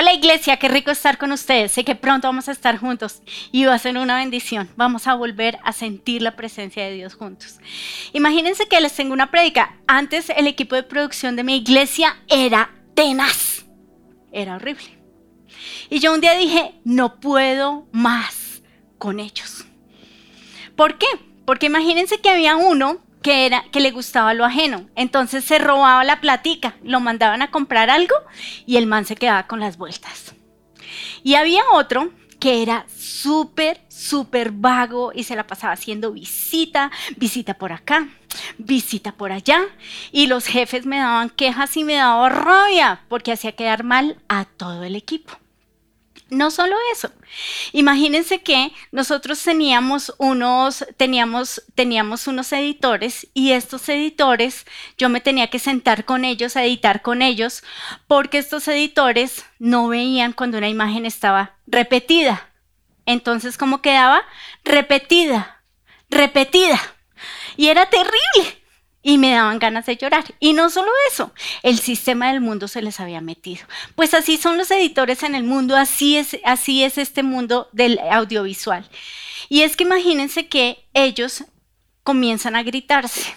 Hola iglesia, qué rico estar con ustedes. Sé que pronto vamos a estar juntos y va a ser una bendición. Vamos a volver a sentir la presencia de Dios juntos. Imagínense que les tengo una prédica. Antes el equipo de producción de mi iglesia era tenaz. Era horrible. Y yo un día dije, no puedo más con ellos. ¿Por qué? Porque imagínense que había uno que, era, que le gustaba lo ajeno. Entonces se robaba la platica, lo mandaban a comprar algo y el man se quedaba con las vueltas. Y había otro que era súper, súper vago y se la pasaba haciendo visita, visita por acá, visita por allá. Y los jefes me daban quejas y me daba rabia porque hacía quedar mal a todo el equipo. No solo eso. Imagínense que nosotros teníamos unos, teníamos, teníamos unos editores y estos editores, yo me tenía que sentar con ellos, a editar con ellos, porque estos editores no veían cuando una imagen estaba repetida. Entonces, ¿cómo quedaba? Repetida, repetida. Y era terrible y me daban ganas de llorar. Y no solo eso, el sistema del mundo se les había metido. Pues así son los editores en el mundo, así es, así es este mundo del audiovisual. Y es que imagínense que ellos comienzan a gritarse.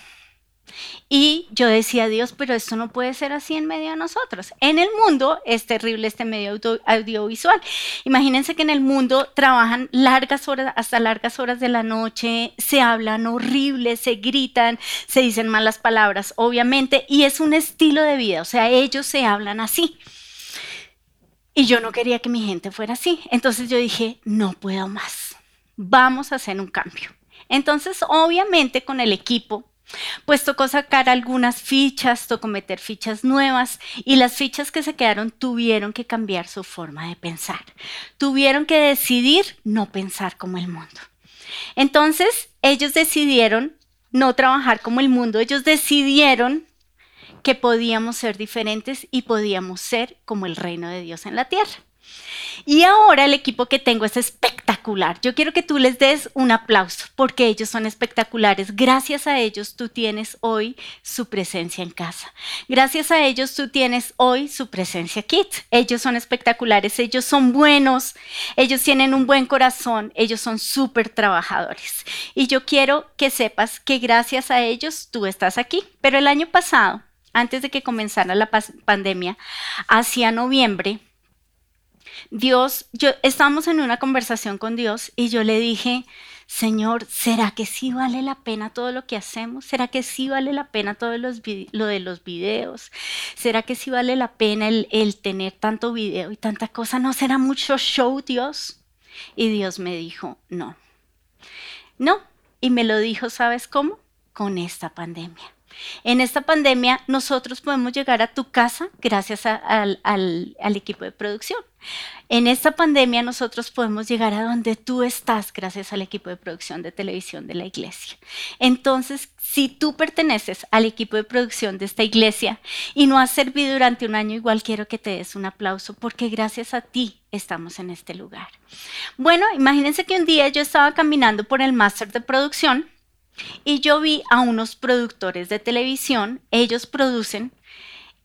Y yo decía, Dios, pero esto no puede ser así en medio de nosotros. En el mundo es terrible este medio audiovisual. Imagínense que en el mundo trabajan largas horas, hasta largas horas de la noche, se hablan horribles, se gritan, se dicen malas palabras, obviamente, y es un estilo de vida, o sea, ellos se hablan así. Y yo no quería que mi gente fuera así. Entonces yo dije, no puedo más. Vamos a hacer un cambio. Entonces, obviamente, con el equipo pues tocó sacar algunas fichas, tocó meter fichas nuevas y las fichas que se quedaron tuvieron que cambiar su forma de pensar. Tuvieron que decidir no pensar como el mundo. Entonces, ellos decidieron no trabajar como el mundo, ellos decidieron que podíamos ser diferentes y podíamos ser como el reino de Dios en la tierra. Y ahora el equipo que tengo es espectacular. Yo quiero que tú les des un aplauso porque ellos son espectaculares. Gracias a ellos tú tienes hoy su presencia en casa. Gracias a ellos tú tienes hoy su presencia kit. Ellos son espectaculares, ellos son buenos, ellos tienen un buen corazón, ellos son súper trabajadores. Y yo quiero que sepas que gracias a ellos tú estás aquí. Pero el año pasado, antes de que comenzara la pandemia, hacia noviembre, Dios, yo estábamos en una conversación con Dios y yo le dije, Señor, ¿será que sí vale la pena todo lo que hacemos? ¿Será que sí vale la pena todo lo de los videos? ¿Será que sí vale la pena el, el tener tanto video y tanta cosa? ¿No será mucho show, Dios? Y Dios me dijo, no, no. Y me lo dijo, ¿sabes cómo? Con esta pandemia. En esta pandemia nosotros podemos llegar a tu casa gracias al, equipo de producción. En esta pandemia nosotros podemos llegar a donde tú estás gracias al equipo de producción de televisión de la iglesia. Entonces, si tú perteneces al equipo de producción de esta iglesia y no has servido durante un año, igual quiero que te des un aplauso porque gracias a ti estamos en este lugar. Bueno, imagínense que un día yo estaba caminando por el máster de producción y yo vi a unos productores de televisión, ellos producen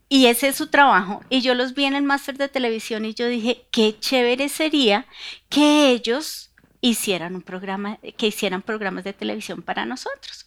y ese es su trabajo. Y yo los vi en el máster de televisión y yo dije, qué chévere sería que ellos hicieran un programa, que hicieran programas de televisión para nosotros.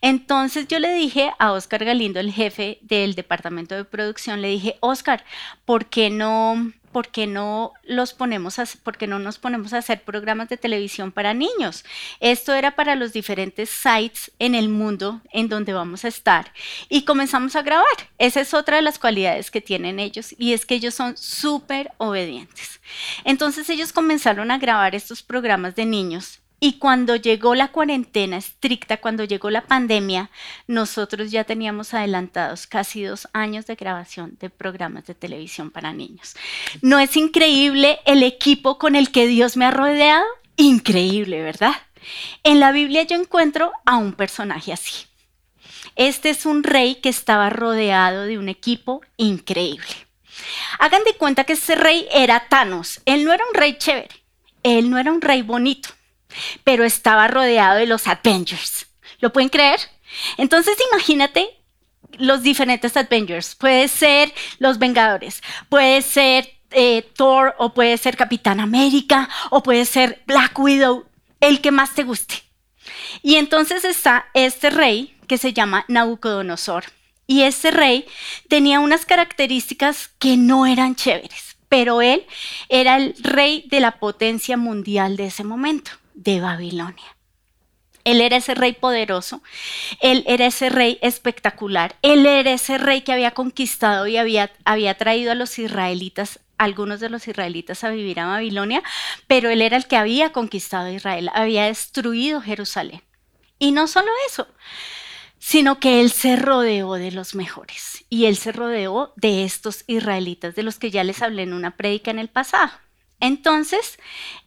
Entonces yo le dije a Oscar Galindo, el jefe del departamento de producción, le dije, Oscar, ¿por qué no ¿por qué no los ponemos a, no nos ponemos a hacer programas de televisión para niños? Esto era para los diferentes sites en el mundo en donde vamos a estar y comenzamos a grabar. Esa es otra de las cualidades que tienen ellos y es que ellos son súper obedientes. Entonces ellos comenzaron a grabar estos programas de niños y cuando llegó la cuarentena estricta, cuando llegó la pandemia, nosotros ya teníamos adelantados casi dos años de grabación de programas de televisión para niños. ¿No es increíble el equipo con el que Dios me ha rodeado? Increíble, ¿verdad? En la Biblia yo encuentro a un personaje así. Este es un rey que estaba rodeado de un equipo increíble. Hagan de cuenta que ese rey era Thanos. Él no era un rey chévere. Él no era un rey bonito pero estaba rodeado de los Avengers. ¿Lo pueden creer? Entonces imagínate los diferentes Avengers. Puede ser los Vengadores, puede ser eh, Thor o puede ser Capitán América o puede ser Black Widow, el que más te guste. Y entonces está este rey que se llama Nabucodonosor. Y ese rey tenía unas características que no eran chéveres, pero él era el rey de la potencia mundial de ese momento, de Babilonia. Él era ese rey poderoso, él era ese rey espectacular, él era ese rey que había conquistado y había, traído a los israelitas algunos de los israelitas a vivir a Babilonia, pero él era el que había conquistado Israel, había destruido Jerusalén. Y no solo eso, sino que él se rodeó de los mejores y él se rodeó de estos israelitas de los que ya les hablé en una prédica en el pasado. Entonces,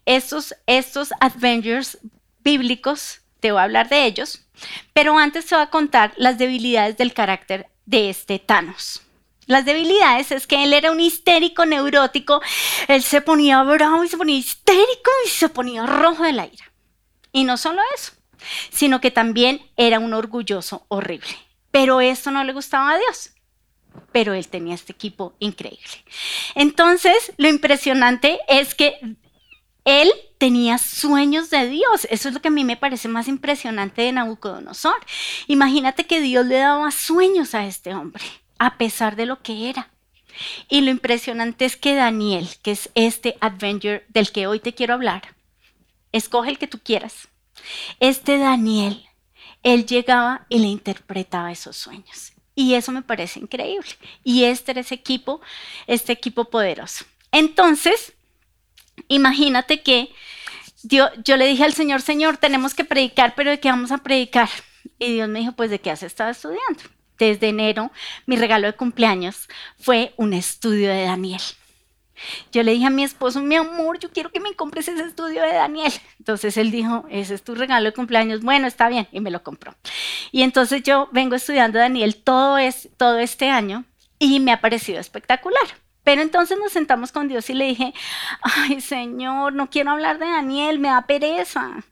estos, estos Avengers bíblicos, te voy a hablar de ellos, pero antes te voy a contar las debilidades del carácter de este Thanos. Las debilidades es que él era un histérico neurótico, él se ponía bravo y se ponía histérico y se ponía rojo de la ira. Y no solo eso, sino que también era un orgulloso horrible. Pero esto no le gustaba a Dios. Pero él tenía este equipo increíble. Entonces, lo impresionante es que él tenía sueños de Dios. Eso es lo que a mí me parece más impresionante de Nabucodonosor. Imagínate que Dios le daba sueños a este hombre a pesar de lo que era. Y lo impresionante es que Daniel, que es este Avenger del que hoy te quiero hablar, escoge el que tú quieras. Este Daniel, él llegaba y le interpretaba esos sueños. Y eso me parece increíble. Y este ese equipo, este equipo poderoso. Entonces, imagínate que yo, yo le dije al Señor, Señor, tenemos que predicar, pero ¿de qué vamos a predicar? Y Dios me dijo, pues de qué has estado estudiando desde enero, mi regalo de cumpleaños fue un estudio de Daniel. Yo le dije a mi esposo, mi amor, yo quiero que me compres ese estudio de Daniel. Entonces él dijo, ese es tu regalo de cumpleaños. Bueno, está bien, y me lo compró. Y entonces yo vengo estudiando Daniel todo, es, todo este año y me ha parecido espectacular. Pero entonces nos sentamos con Dios y le dije, ay Señor, no quiero hablar de Daniel, me da pereza.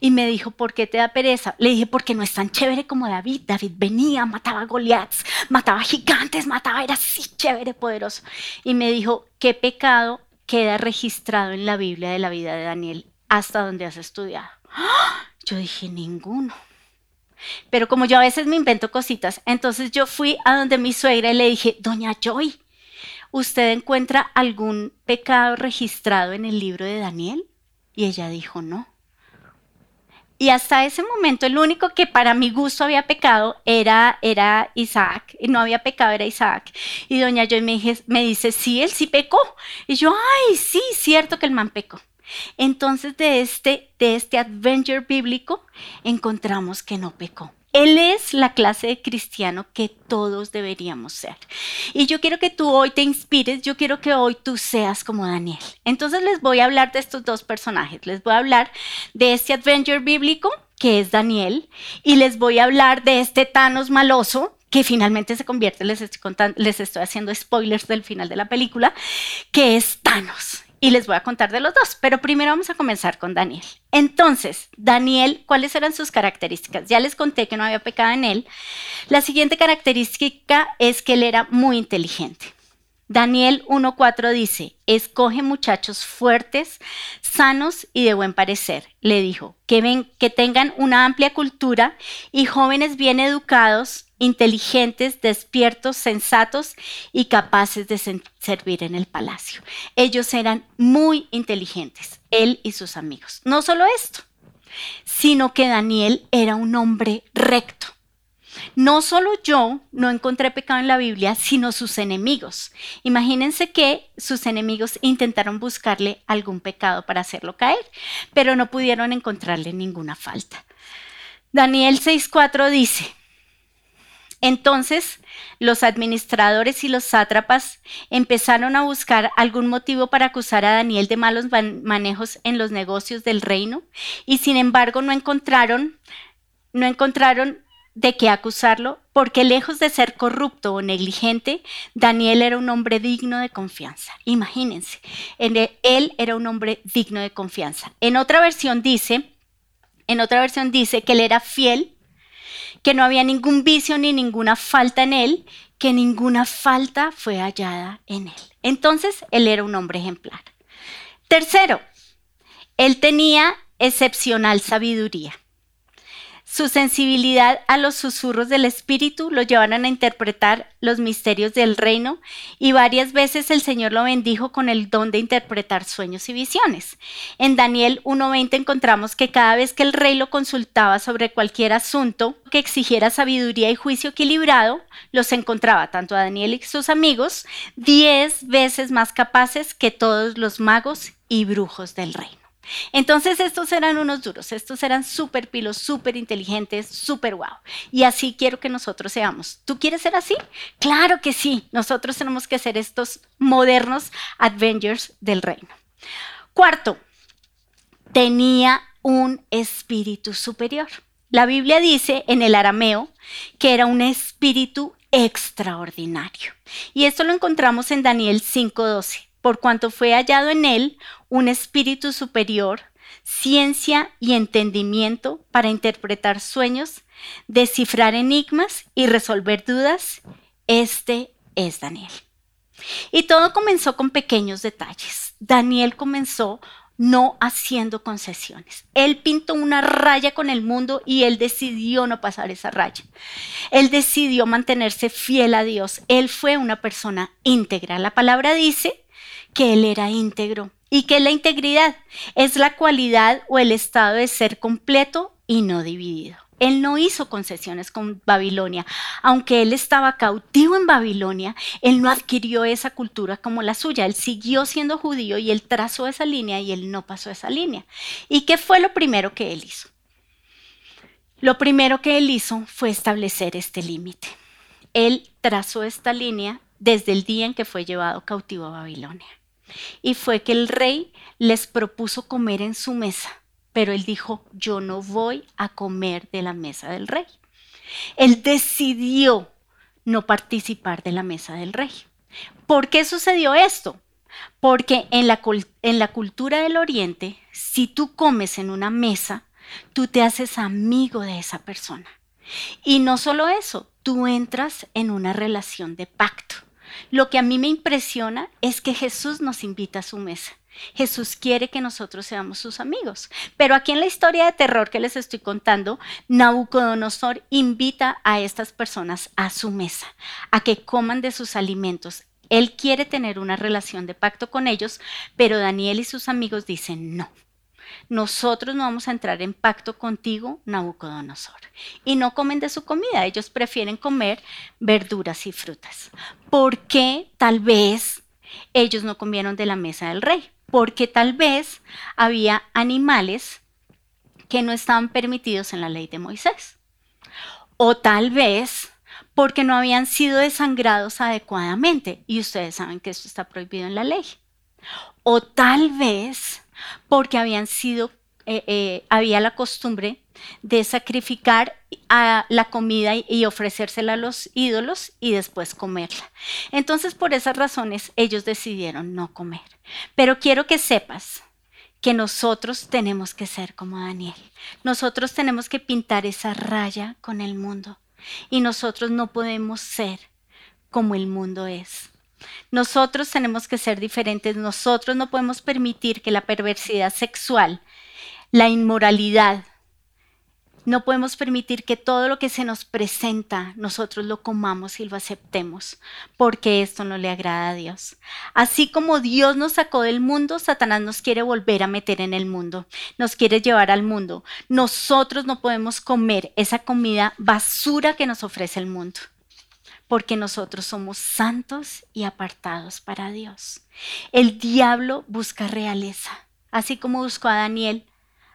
Y me dijo, ¿por qué te da pereza? Le dije, porque no es tan chévere como David. David venía, mataba Goliaths, mataba gigantes, mataba, era así chévere, poderoso. Y me dijo, ¿qué pecado queda registrado en la Biblia de la vida de Daniel hasta donde has estudiado? Yo dije, ninguno. Pero como yo a veces me invento cositas, entonces yo fui a donde mi suegra y le dije, doña Joy, ¿usted encuentra algún pecado registrado en el libro de Daniel? Y ella dijo, no. Y hasta ese momento el único que para mi gusto había pecado era, era Isaac. Y no había pecado, era Isaac. Y doña Joy me, me dice, sí, él sí pecó. Y yo, ay, sí, cierto que el man pecó. Entonces de este, de este adventure bíblico encontramos que no pecó. Él es la clase de cristiano que todos deberíamos ser. Y yo quiero que tú hoy te inspires, yo quiero que hoy tú seas como Daniel. Entonces les voy a hablar de estos dos personajes. Les voy a hablar de este adventure bíblico, que es Daniel, y les voy a hablar de este Thanos maloso, que finalmente se convierte, les estoy, les estoy haciendo spoilers del final de la película, que es Thanos y les voy a contar de los dos, pero primero vamos a comenzar con Daniel. Entonces, Daniel, ¿cuáles eran sus características? Ya les conté que no había pecado en él. La siguiente característica es que él era muy inteligente. Daniel 1.4 dice, escoge muchachos fuertes, sanos y de buen parecer. Le dijo, que, ven, que tengan una amplia cultura y jóvenes bien educados, inteligentes, despiertos, sensatos y capaces de servir en el palacio. Ellos eran muy inteligentes, él y sus amigos. No solo esto, sino que Daniel era un hombre recto no solo yo no encontré pecado en la Biblia, sino sus enemigos. Imagínense que sus enemigos intentaron buscarle algún pecado para hacerlo caer, pero no pudieron encontrarle ninguna falta. Daniel 6.4 dice, entonces los administradores y los sátrapas empezaron a buscar algún motivo para acusar a Daniel de malos manejos en los negocios del reino y sin embargo no encontraron, no encontraron de qué acusarlo, porque lejos de ser corrupto o negligente, Daniel era un hombre digno de confianza. Imagínense, él era un hombre digno de confianza. En otra versión dice, en otra versión dice que él era fiel, que no había ningún vicio ni ninguna falta en él, que ninguna falta fue hallada en él. Entonces, él era un hombre ejemplar. Tercero, él tenía excepcional sabiduría. Su sensibilidad a los susurros del Espíritu lo llevaron a interpretar los misterios del reino y varias veces el Señor lo bendijo con el don de interpretar sueños y visiones. En Daniel 1.20 encontramos que cada vez que el rey lo consultaba sobre cualquier asunto que exigiera sabiduría y juicio equilibrado, los encontraba tanto a Daniel y sus amigos diez veces más capaces que todos los magos y brujos del reino. Entonces estos eran unos duros, estos eran súper pilos, súper inteligentes, súper guau. Y así quiero que nosotros seamos. ¿Tú quieres ser así? Claro que sí, nosotros tenemos que ser estos modernos Avengers del reino. Cuarto, tenía un espíritu superior. La Biblia dice en el arameo que era un espíritu extraordinario. Y esto lo encontramos en Daniel 5:12 por cuanto fue hallado en él un espíritu superior, ciencia y entendimiento para interpretar sueños, descifrar enigmas y resolver dudas. Este es Daniel. Y todo comenzó con pequeños detalles. Daniel comenzó no haciendo concesiones. Él pintó una raya con el mundo y él decidió no pasar esa raya. Él decidió mantenerse fiel a Dios. Él fue una persona íntegra. La palabra dice que él era íntegro y que la integridad es la cualidad o el estado de ser completo y no dividido. Él no hizo concesiones con Babilonia. Aunque él estaba cautivo en Babilonia, él no adquirió esa cultura como la suya. Él siguió siendo judío y él trazó esa línea y él no pasó esa línea. ¿Y qué fue lo primero que él hizo? Lo primero que él hizo fue establecer este límite. Él trazó esta línea desde el día en que fue llevado cautivo a Babilonia. Y fue que el rey les propuso comer en su mesa, pero él dijo, yo no voy a comer de la mesa del rey. Él decidió no participar de la mesa del rey. ¿Por qué sucedió esto? Porque en la, en la cultura del oriente, si tú comes en una mesa, tú te haces amigo de esa persona. Y no solo eso, tú entras en una relación de pacto. Lo que a mí me impresiona es que Jesús nos invita a su mesa. Jesús quiere que nosotros seamos sus amigos. Pero aquí en la historia de terror que les estoy contando, Nabucodonosor invita a estas personas a su mesa, a que coman de sus alimentos. Él quiere tener una relación de pacto con ellos, pero Daniel y sus amigos dicen no nosotros no vamos a entrar en pacto contigo, Nabucodonosor. Y no comen de su comida, ellos prefieren comer verduras y frutas. ¿Por qué tal vez ellos no comieron de la mesa del rey? Porque tal vez había animales que no estaban permitidos en la ley de Moisés. O tal vez porque no habían sido desangrados adecuadamente. Y ustedes saben que esto está prohibido en la ley. O tal vez porque habían sido, eh, eh, había la costumbre de sacrificar a la comida y ofrecérsela a los ídolos y después comerla. Entonces, por esas razones, ellos decidieron no comer. Pero quiero que sepas que nosotros tenemos que ser como Daniel. Nosotros tenemos que pintar esa raya con el mundo y nosotros no podemos ser como el mundo es. Nosotros tenemos que ser diferentes, nosotros no podemos permitir que la perversidad sexual, la inmoralidad, no podemos permitir que todo lo que se nos presenta nosotros lo comamos y lo aceptemos, porque esto no le agrada a Dios. Así como Dios nos sacó del mundo, Satanás nos quiere volver a meter en el mundo, nos quiere llevar al mundo. Nosotros no podemos comer esa comida basura que nos ofrece el mundo porque nosotros somos santos y apartados para Dios. El diablo busca realeza, así como buscó a Daniel,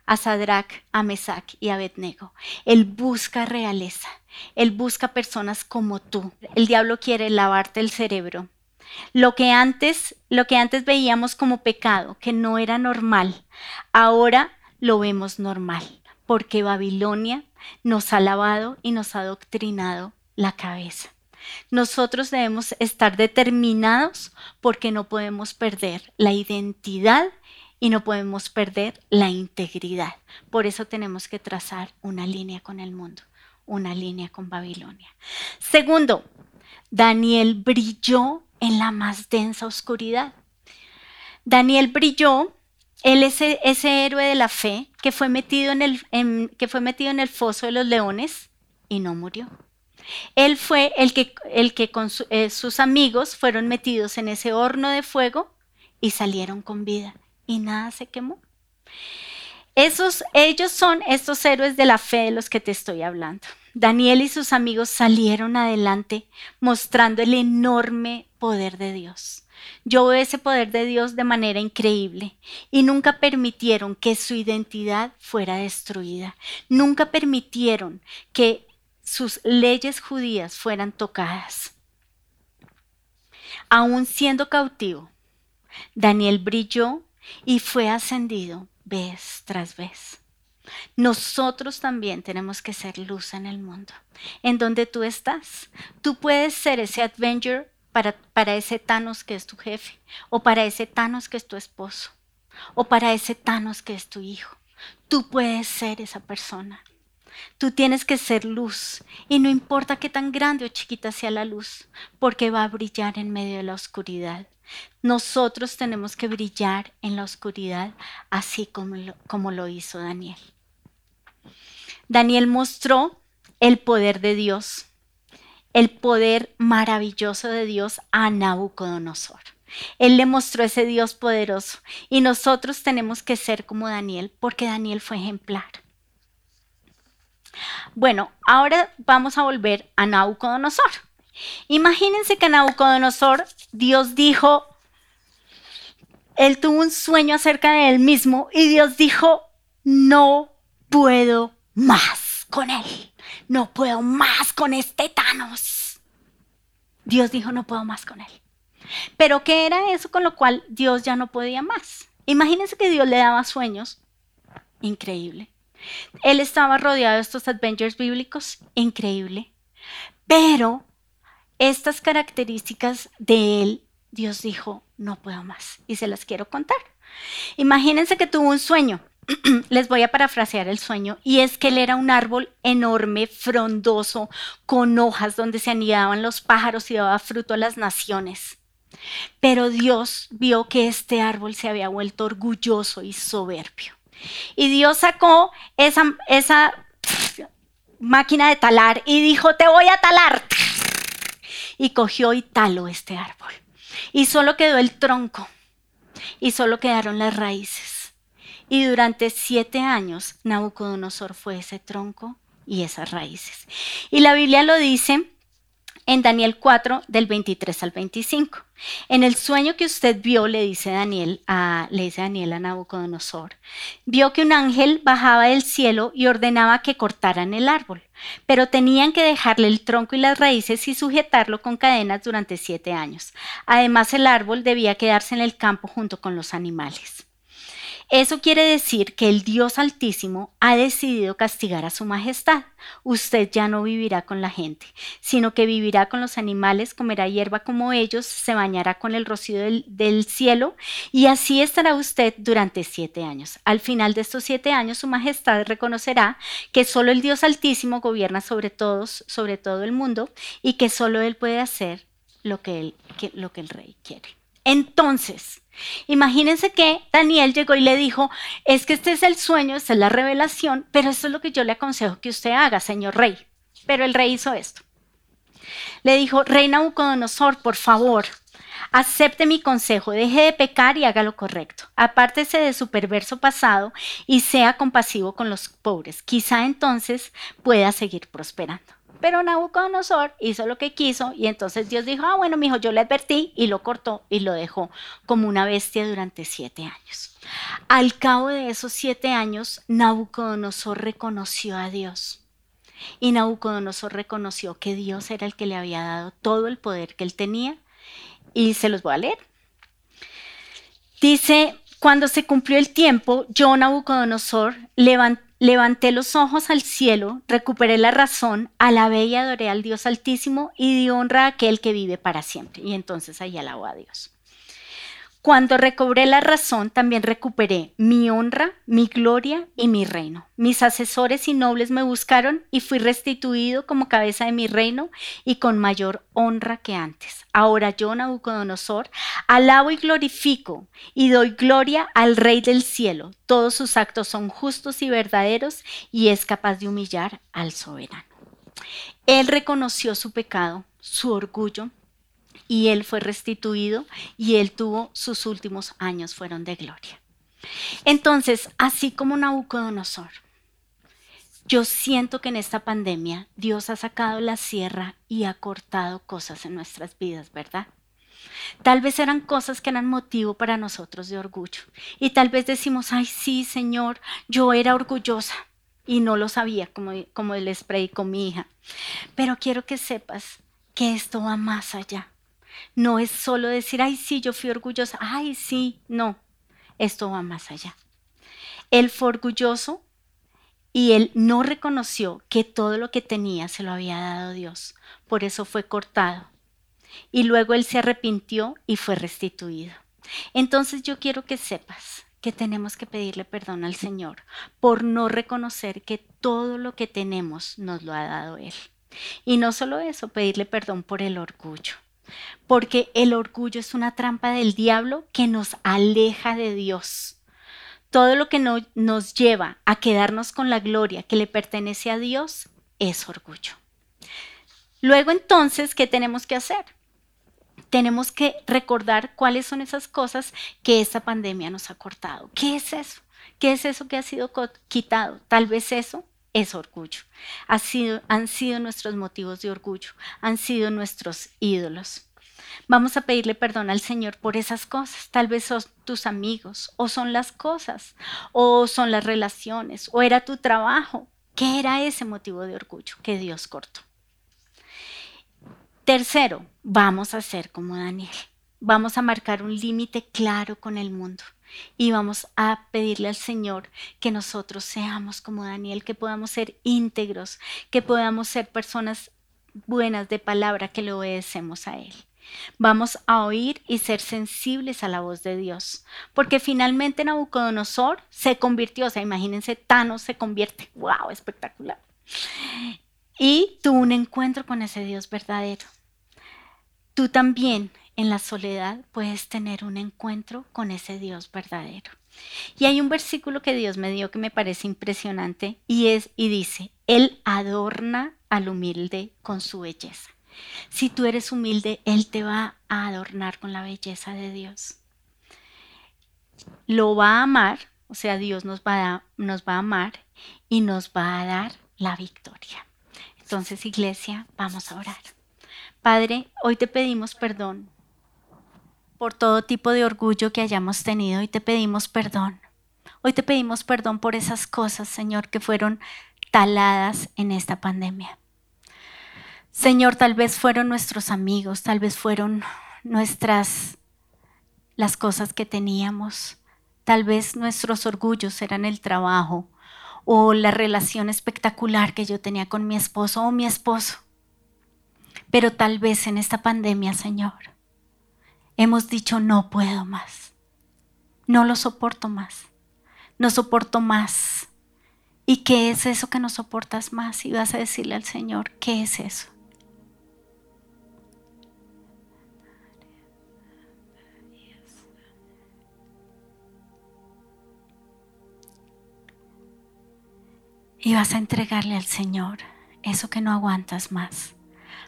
a Sadrach, a Mesach y a Abednego. Él busca realeza, él busca personas como tú. El diablo quiere lavarte el cerebro. Lo que antes, lo que antes veíamos como pecado, que no era normal, ahora lo vemos normal, porque Babilonia nos ha lavado y nos ha doctrinado la cabeza. Nosotros debemos estar determinados porque no podemos perder la identidad y no podemos perder la integridad. Por eso tenemos que trazar una línea con el mundo, una línea con Babilonia. Segundo, Daniel brilló en la más densa oscuridad. Daniel brilló, él es e, ese, héroe de la fe que fue, metido en el, que fue metido en el foso de los leones y no murió. Él fue el que, el que con eh, sus amigos fueron metidos en ese horno de fuego y salieron con vida y nada se quemó. Esos, ellos son estos héroes de la fe de los que te estoy hablando. Daniel y sus amigos salieron adelante mostrando el enorme poder de Dios. Yo veo ese poder de Dios de manera increíble y nunca permitieron que su identidad fuera destruida. Nunca permitieron que sus leyes judías fueran tocadas. Aún siendo cautivo, Daniel brilló y fue ascendido vez tras vez. Nosotros también tenemos que ser luz en el mundo. En donde tú estás, tú puedes ser ese Avenger para, para ese Thanos que es tu jefe, o para ese Thanos que es tu esposo, o para ese Thanos que es tu hijo. Tú puedes ser esa persona. Tú tienes que ser luz y no importa qué tan grande o chiquita sea la luz, porque va a brillar en medio de la oscuridad. Nosotros tenemos que brillar en la oscuridad así como lo, como lo hizo Daniel. Daniel mostró el poder de Dios, el poder maravilloso de Dios a Nabucodonosor. Él le mostró ese Dios poderoso y nosotros tenemos que ser como Daniel porque Daniel fue ejemplar. Bueno, ahora vamos a volver a Nabucodonosor. Imagínense que Nabucodonosor Dios dijo, él tuvo un sueño acerca de él mismo y Dios dijo, no puedo más con él. No puedo más con este Thanos. Dios dijo, no puedo más con él. Pero ¿qué era eso con lo cual Dios ya no podía más? Imagínense que Dios le daba sueños. Increíble. Él estaba rodeado de estos adventures bíblicos. Increíble. Pero estas características de él, Dios dijo, no puedo más. Y se las quiero contar. Imagínense que tuvo un sueño les voy a parafrasear el sueño, y es que él era un árbol enorme, frondoso, con hojas donde se anidaban los pájaros y daba fruto a las naciones. Pero Dios vio que este árbol se había vuelto orgulloso y soberbio. Y Dios sacó esa, esa máquina de talar y dijo, te voy a talar. Y cogió y taló este árbol. Y solo quedó el tronco. Y solo quedaron las raíces. Y durante siete años Nabucodonosor fue ese tronco y esas raíces. Y la Biblia lo dice en Daniel 4 del 23 al 25. En el sueño que usted vio, le dice Daniel a, le dice Daniel a Nabucodonosor, vio que un ángel bajaba del cielo y ordenaba que cortaran el árbol, pero tenían que dejarle el tronco y las raíces y sujetarlo con cadenas durante siete años. Además, el árbol debía quedarse en el campo junto con los animales. Eso quiere decir que el Dios Altísimo ha decidido castigar a su majestad. Usted ya no vivirá con la gente, sino que vivirá con los animales, comerá hierba como ellos, se bañará con el rocío del, cielo, y así estará usted durante siete años. Al final de estos siete años, su majestad reconocerá que solo el Dios Altísimo gobierna sobre todos, sobre todo el mundo, y que solo Él puede hacer lo que, lo que el rey quiere. Entonces, Imagínense que Daniel llegó y le dijo, es que este es el sueño, esta es la revelación, pero esto es lo que yo le aconsejo que usted haga, señor rey. Pero el rey hizo esto. Le dijo, rey Nabucodonosor, por favor, acepte mi consejo, deje de pecar y haga lo correcto. Apártese de su perverso pasado y sea compasivo con los pobres. Quizá entonces pueda seguir prosperando. Pero Nabucodonosor hizo lo que quiso y entonces Dios dijo, ah, bueno, hijo, yo le advertí y lo cortó y lo dejó como una bestia durante siete años. Al cabo de esos siete años, Nabucodonosor reconoció a Dios. Y Nabucodonosor reconoció que Dios era el que le había dado todo el poder que él tenía. Y se los voy a leer. Dice, cuando se cumplió el tiempo, yo, Nabucodonosor, levanté Levanté los ojos al cielo, recuperé la razón, alabé y adoré al Dios Altísimo y di honra a aquel que vive para siempre. Y entonces ahí alabó a Dios. Cuando recobré la razón, también recuperé mi honra, mi gloria y mi reino. Mis asesores y nobles me buscaron y fui restituido como cabeza de mi reino y con mayor honra que antes. Ahora yo, Nabucodonosor, alabo y glorifico y doy gloria al Rey del cielo. Todos sus actos son justos y verdaderos y es capaz de humillar al soberano. Él reconoció su pecado, su orgullo, y él fue restituido y él tuvo sus últimos años fueron de gloria. Entonces, así como Nabucodonosor, yo siento que en esta pandemia Dios ha sacado la sierra y ha cortado cosas en nuestras vidas, ¿verdad? Tal vez eran cosas que eran motivo para nosotros de orgullo. Y tal vez decimos, ay, sí, Señor, yo era orgullosa y no lo sabía, como, como les predicó mi hija. Pero quiero que sepas que esto va más allá. No es solo decir, ay, sí, yo fui orgullosa, ay, sí, no, esto va más allá. Él fue orgulloso y él no reconoció que todo lo que tenía se lo había dado Dios, por eso fue cortado. Y luego él se arrepintió y fue restituido. Entonces yo quiero que sepas que tenemos que pedirle perdón al Señor por no reconocer que todo lo que tenemos nos lo ha dado Él. Y no solo eso, pedirle perdón por el orgullo porque el orgullo es una trampa del diablo que nos aleja de Dios. Todo lo que nos lleva a quedarnos con la gloria que le pertenece a Dios es orgullo. Luego entonces, ¿qué tenemos que hacer? Tenemos que recordar cuáles son esas cosas que esta pandemia nos ha cortado. ¿Qué es eso? ¿Qué es eso que ha sido quitado? Tal vez eso es orgullo. han sido nuestros motivos de orgullo, han sido nuestros ídolos. Vamos a pedirle perdón al Señor por esas cosas. Tal vez son tus amigos, o son las cosas, o son las relaciones, o era tu trabajo. ¿Qué era ese motivo de orgullo que Dios cortó? Tercero, vamos a ser como Daniel. Vamos a marcar un límite claro con el mundo y vamos a pedirle al Señor que nosotros seamos como Daniel, que podamos ser íntegros, que podamos ser personas buenas de palabra, que le obedecemos a Él. Vamos a oír y ser sensibles a la voz de Dios, porque finalmente Nabucodonosor se convirtió, o sea, imagínense, Thanos se convierte, wow, espectacular. Y tuvo un encuentro con ese Dios verdadero. Tú también en la soledad puedes tener un encuentro con ese Dios verdadero. Y hay un versículo que Dios me dio que me parece impresionante y es y dice, él adorna al humilde con su belleza. Si tú eres humilde, él te va a adornar con la belleza de Dios. Lo va a amar, o sea, Dios nos va a, nos va a amar y nos va a dar la victoria. Entonces, iglesia, vamos a orar. Padre, hoy te pedimos perdón por todo tipo de orgullo que hayamos tenido y te pedimos perdón. Hoy te pedimos perdón por esas cosas, Señor, que fueron taladas en esta pandemia. Señor, tal vez fueron nuestros amigos, tal vez fueron nuestras las cosas que teníamos, tal vez nuestros orgullos eran el trabajo o la relación espectacular que yo tenía con mi esposo o mi esposo. Pero tal vez en esta pandemia, Señor, hemos dicho no puedo más, no lo soporto más, no soporto más. ¿Y qué es eso que no soportas más? Y vas a decirle al Señor, ¿qué es eso? Y vas a entregarle al Señor eso que no aguantas más.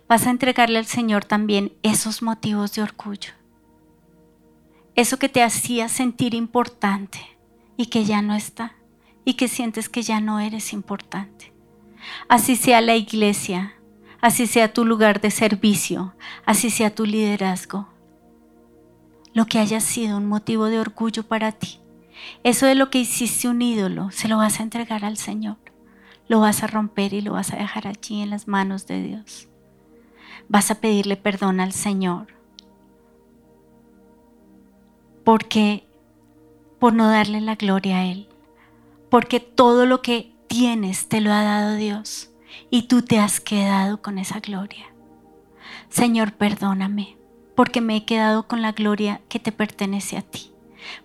Vas a entregarle al Señor también esos motivos de orgullo eso que te hacía sentir importante y que ya no está y que sientes que ya no eres importante. Así sea la iglesia, así sea tu lugar de servicio, así sea tu liderazgo, lo que haya sido un motivo de orgullo para ti. Eso de lo que hiciste un ídolo, se lo vas a entregar al Señor. Lo vas a romper y lo vas a dejar allí en las manos de Dios. Vas a pedirle perdón al Señor porque por no darle la gloria a Él, porque todo lo que tienes te lo ha dado Dios y tú te has quedado con esa gloria. Señor, perdóname, porque me he quedado con la gloria que te pertenece a ti,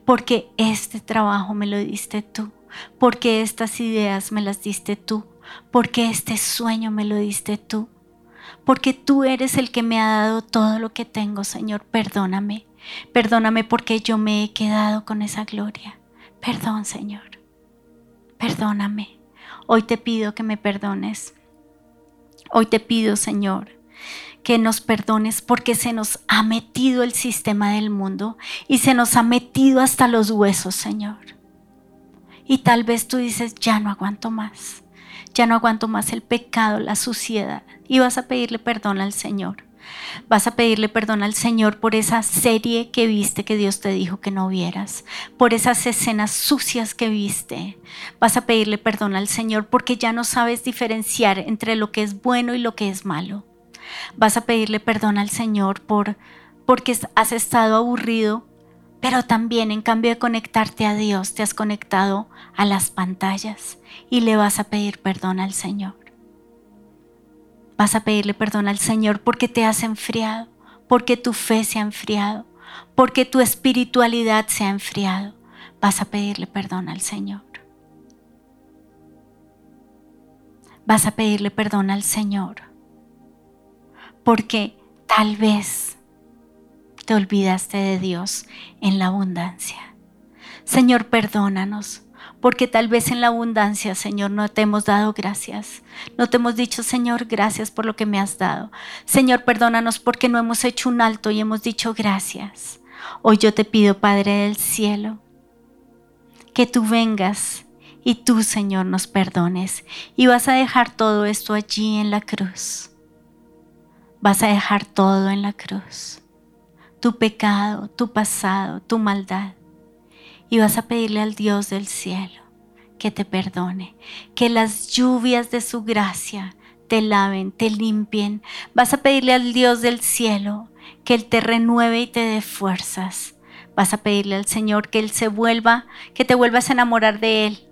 porque este trabajo me lo diste tú, porque estas ideas me las diste tú, porque este sueño me lo diste tú, porque tú eres el que me ha dado todo lo que tengo, Señor, perdóname, perdóname porque yo me he quedado con esa gloria. Perdón, Señor, perdóname. Hoy te pido que me perdones. Hoy te pido, Señor, que nos perdones porque se nos ha metido el sistema del mundo y se nos ha metido hasta los huesos, Señor. Y tal vez tú dices, ya no aguanto más, ya no aguanto más el pecado, la suciedad. Y vas a pedirle perdón al Señor. Vas a pedirle perdón al Señor por esa serie que viste que Dios te dijo que no vieras, por esas escenas sucias que viste. Vas a pedirle perdón al Señor porque ya no sabes diferenciar entre lo que es bueno y lo que es malo. Vas a pedirle perdón al Señor por porque has estado aburrido, pero también en cambio de conectarte a Dios, te has conectado a las pantallas y le vas a pedir perdón al Señor. Vas a pedirle perdón al Señor porque te has enfriado, porque tu fe se ha enfriado, porque tu espiritualidad se ha enfriado. Vas a pedirle perdón al Señor. Vas a pedirle perdón al Señor porque tal vez te olvidaste de Dios en la abundancia. Señor, perdónanos, porque tal vez en la abundancia, Señor, no te hemos dado gracias. No te hemos dicho, Señor, gracias por lo que me has dado. Señor, perdónanos porque no hemos hecho un alto y hemos dicho gracias. Hoy yo te pido, Padre del cielo, que tú vengas y tú, Señor, nos perdones y vas a dejar todo esto allí en la cruz vas a dejar todo en la cruz. Tu pecado, tu pasado, tu maldad. Y vas a pedirle al Dios del cielo que te perdone, que las lluvias de su gracia te laven, te limpien. Vas a pedirle al Dios del cielo que Él te renueve y te dé fuerzas. Vas a pedirle al Señor que Él se vuelva, que te vuelvas a enamorar de Él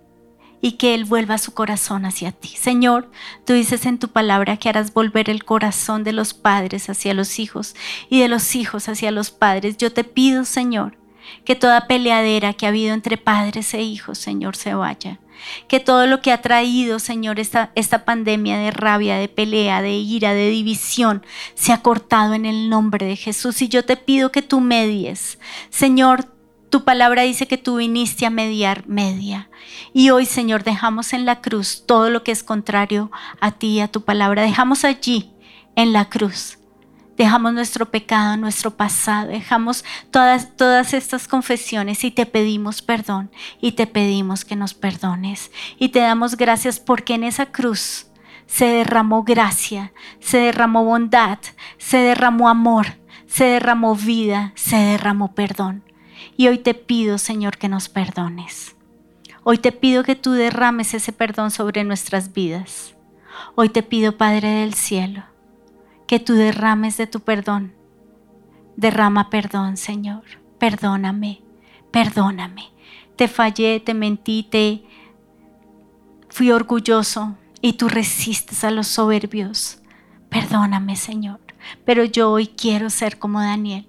y que Él vuelva su corazón hacia ti. Señor, tú dices en tu palabra que harás volver el corazón de los padres hacia los hijos y de los hijos hacia los padres. Yo te pido, Señor, que toda peleadera que ha habido entre padres e hijos, Señor, se vaya. Que todo lo que ha traído, Señor, esta, esta pandemia de rabia, de pelea, de ira, de división, se ha cortado en el nombre de Jesús. Y yo te pido que tú medies. Señor, tu palabra dice que tú viniste a mediar media. Y hoy, Señor, dejamos en la cruz todo lo que es contrario a ti y a tu palabra. Dejamos allí en la cruz. Dejamos nuestro pecado, nuestro pasado, dejamos todas, todas estas confesiones y te pedimos perdón y te pedimos que nos perdones. Y te damos gracias porque en esa cruz se derramó gracia, se derramó bondad, se derramó amor, se derramó vida, se derramó perdón. Y hoy te pido, Señor, que nos perdones. Hoy te pido que tú derrames ese perdón sobre nuestras vidas. Hoy te pido, Padre del cielo, que tú derrames de tu perdón. Derrama perdón, Señor. Perdóname, perdóname. Te fallé, te mentí, te fui orgulloso y tú resistes a los soberbios. Perdóname, Señor. Pero yo hoy quiero ser como Daniel.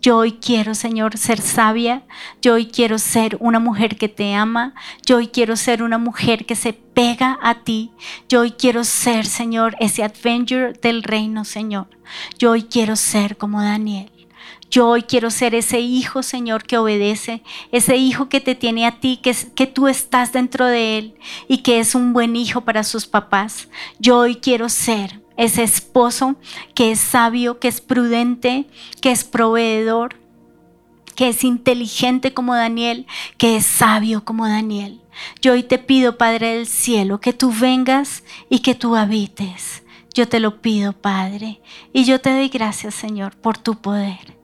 Yo hoy quiero, Señor, ser sabia. Yo hoy quiero ser una mujer que te ama. Yo hoy quiero ser una mujer que se pega a ti. Yo hoy quiero ser, Señor, ese adventure del reino, Señor. Yo hoy quiero ser como Daniel. Yo hoy quiero ser ese hijo, Señor, que obedece, ese hijo que te tiene a ti, que, que tú estás dentro de él y que es un buen hijo para sus papás. Yo hoy quiero ser ese esposo que es sabio, que es prudente, que es proveedor, que es inteligente como Daniel, que es sabio como Daniel. Yo hoy te pido, Padre del cielo, que tú vengas y que tú habites. Yo te lo pido, Padre, y yo te doy gracias, Señor, por tu poder.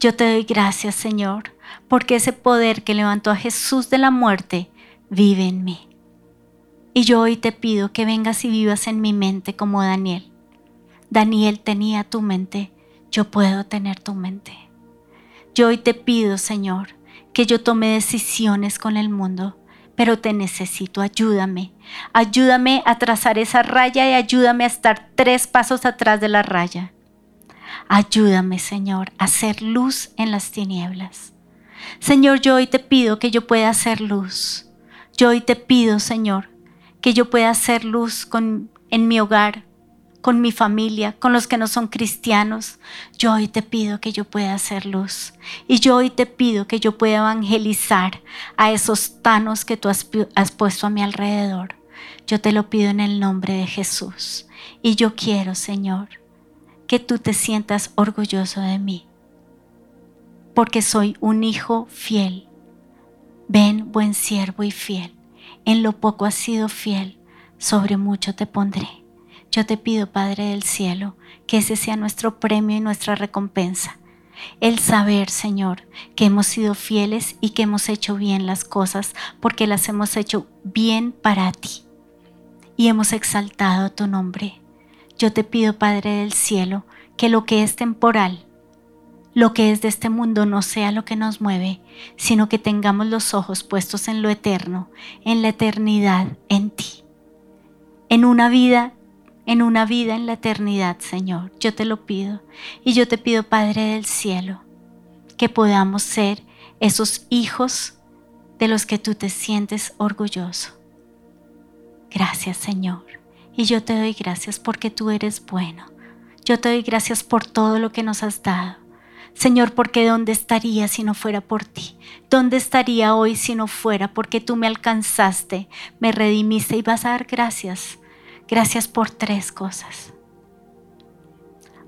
Yo te doy gracias, Señor, porque ese poder que levantó a Jesús de la muerte vive en mí. Y yo hoy te pido que vengas y vivas en mi mente como Daniel. Daniel tenía tu mente, yo puedo tener tu mente. Yo hoy te pido, Señor, que yo tome decisiones con el mundo, pero te necesito, ayúdame. Ayúdame a trazar esa raya y ayúdame a estar tres pasos atrás de la raya. Ayúdame, Señor, a hacer luz en las tinieblas. Señor, yo hoy te pido que yo pueda hacer luz. Yo hoy te pido, Señor, que yo pueda hacer luz en mi hogar, con mi familia, con los que no son cristianos. Yo hoy te pido que yo pueda hacer luz. Y yo hoy te pido que yo pueda evangelizar a esos tanos que tú has, has puesto a mi alrededor. Yo te lo pido en el nombre de Jesús. Y yo quiero, Señor, que tú te sientas orgulloso de mí, porque soy un hijo fiel. Ven, buen siervo y fiel. En lo poco has sido fiel, sobre mucho te pondré. Yo te pido, Padre del cielo, que ese sea nuestro premio y nuestra recompensa. El saber, Señor, que hemos sido fieles y que hemos hecho bien las cosas porque las hemos hecho bien para ti. Y hemos exaltado tu nombre. Yo te pido, Padre del cielo, que lo que es temporal, lo que es de este mundo no sea lo que nos mueve, sino que tengamos los ojos puestos en lo eterno, en la eternidad, en ti. En una vida en una vida en la eternidad, Señor. Yo te lo pido. Y yo te pido, Padre del cielo, que podamos ser esos hijos de los que tú te sientes orgulloso. Gracias, Señor. Y yo te doy gracias porque tú eres bueno. Yo te doy gracias por todo lo que nos has dado. Señor, porque ¿dónde estaría si no fuera por ti? ¿Dónde estaría hoy si no fuera porque tú me alcanzaste, me redimiste y vas a dar gracias Gracias por tres cosas.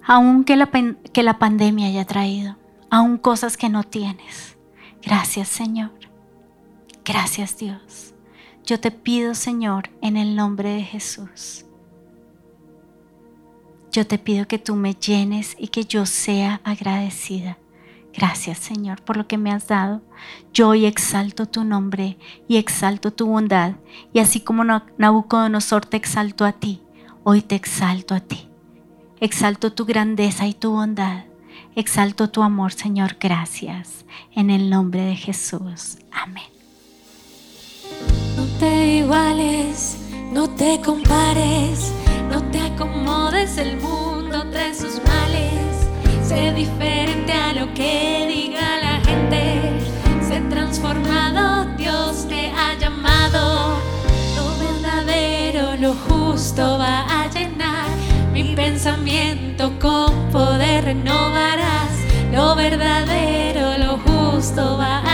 Aún que la, que la pandemia haya traído, aún cosas que no tienes. Gracias Señor. Gracias Dios. Yo te pido Señor en el nombre de Jesús. Yo te pido que tú me llenes y que yo sea agradecida Gracias Señor por lo que me has dado. Yo hoy exalto tu nombre y exalto tu bondad. Y así como Nabucodonosor te exalto a ti, hoy te exalto a ti. Exalto tu grandeza y tu bondad. Exalto tu amor, Señor. Gracias. En el nombre de Jesús. Amén. No te iguales, no te compares, no te acomodes, el mundo trae sus males Sé diferente a lo que diga la gente. Sé transformado, Dios te ha llamado. Lo verdadero, lo justo va a llenar mi pensamiento con poder renovarás. Lo verdadero, lo justo va a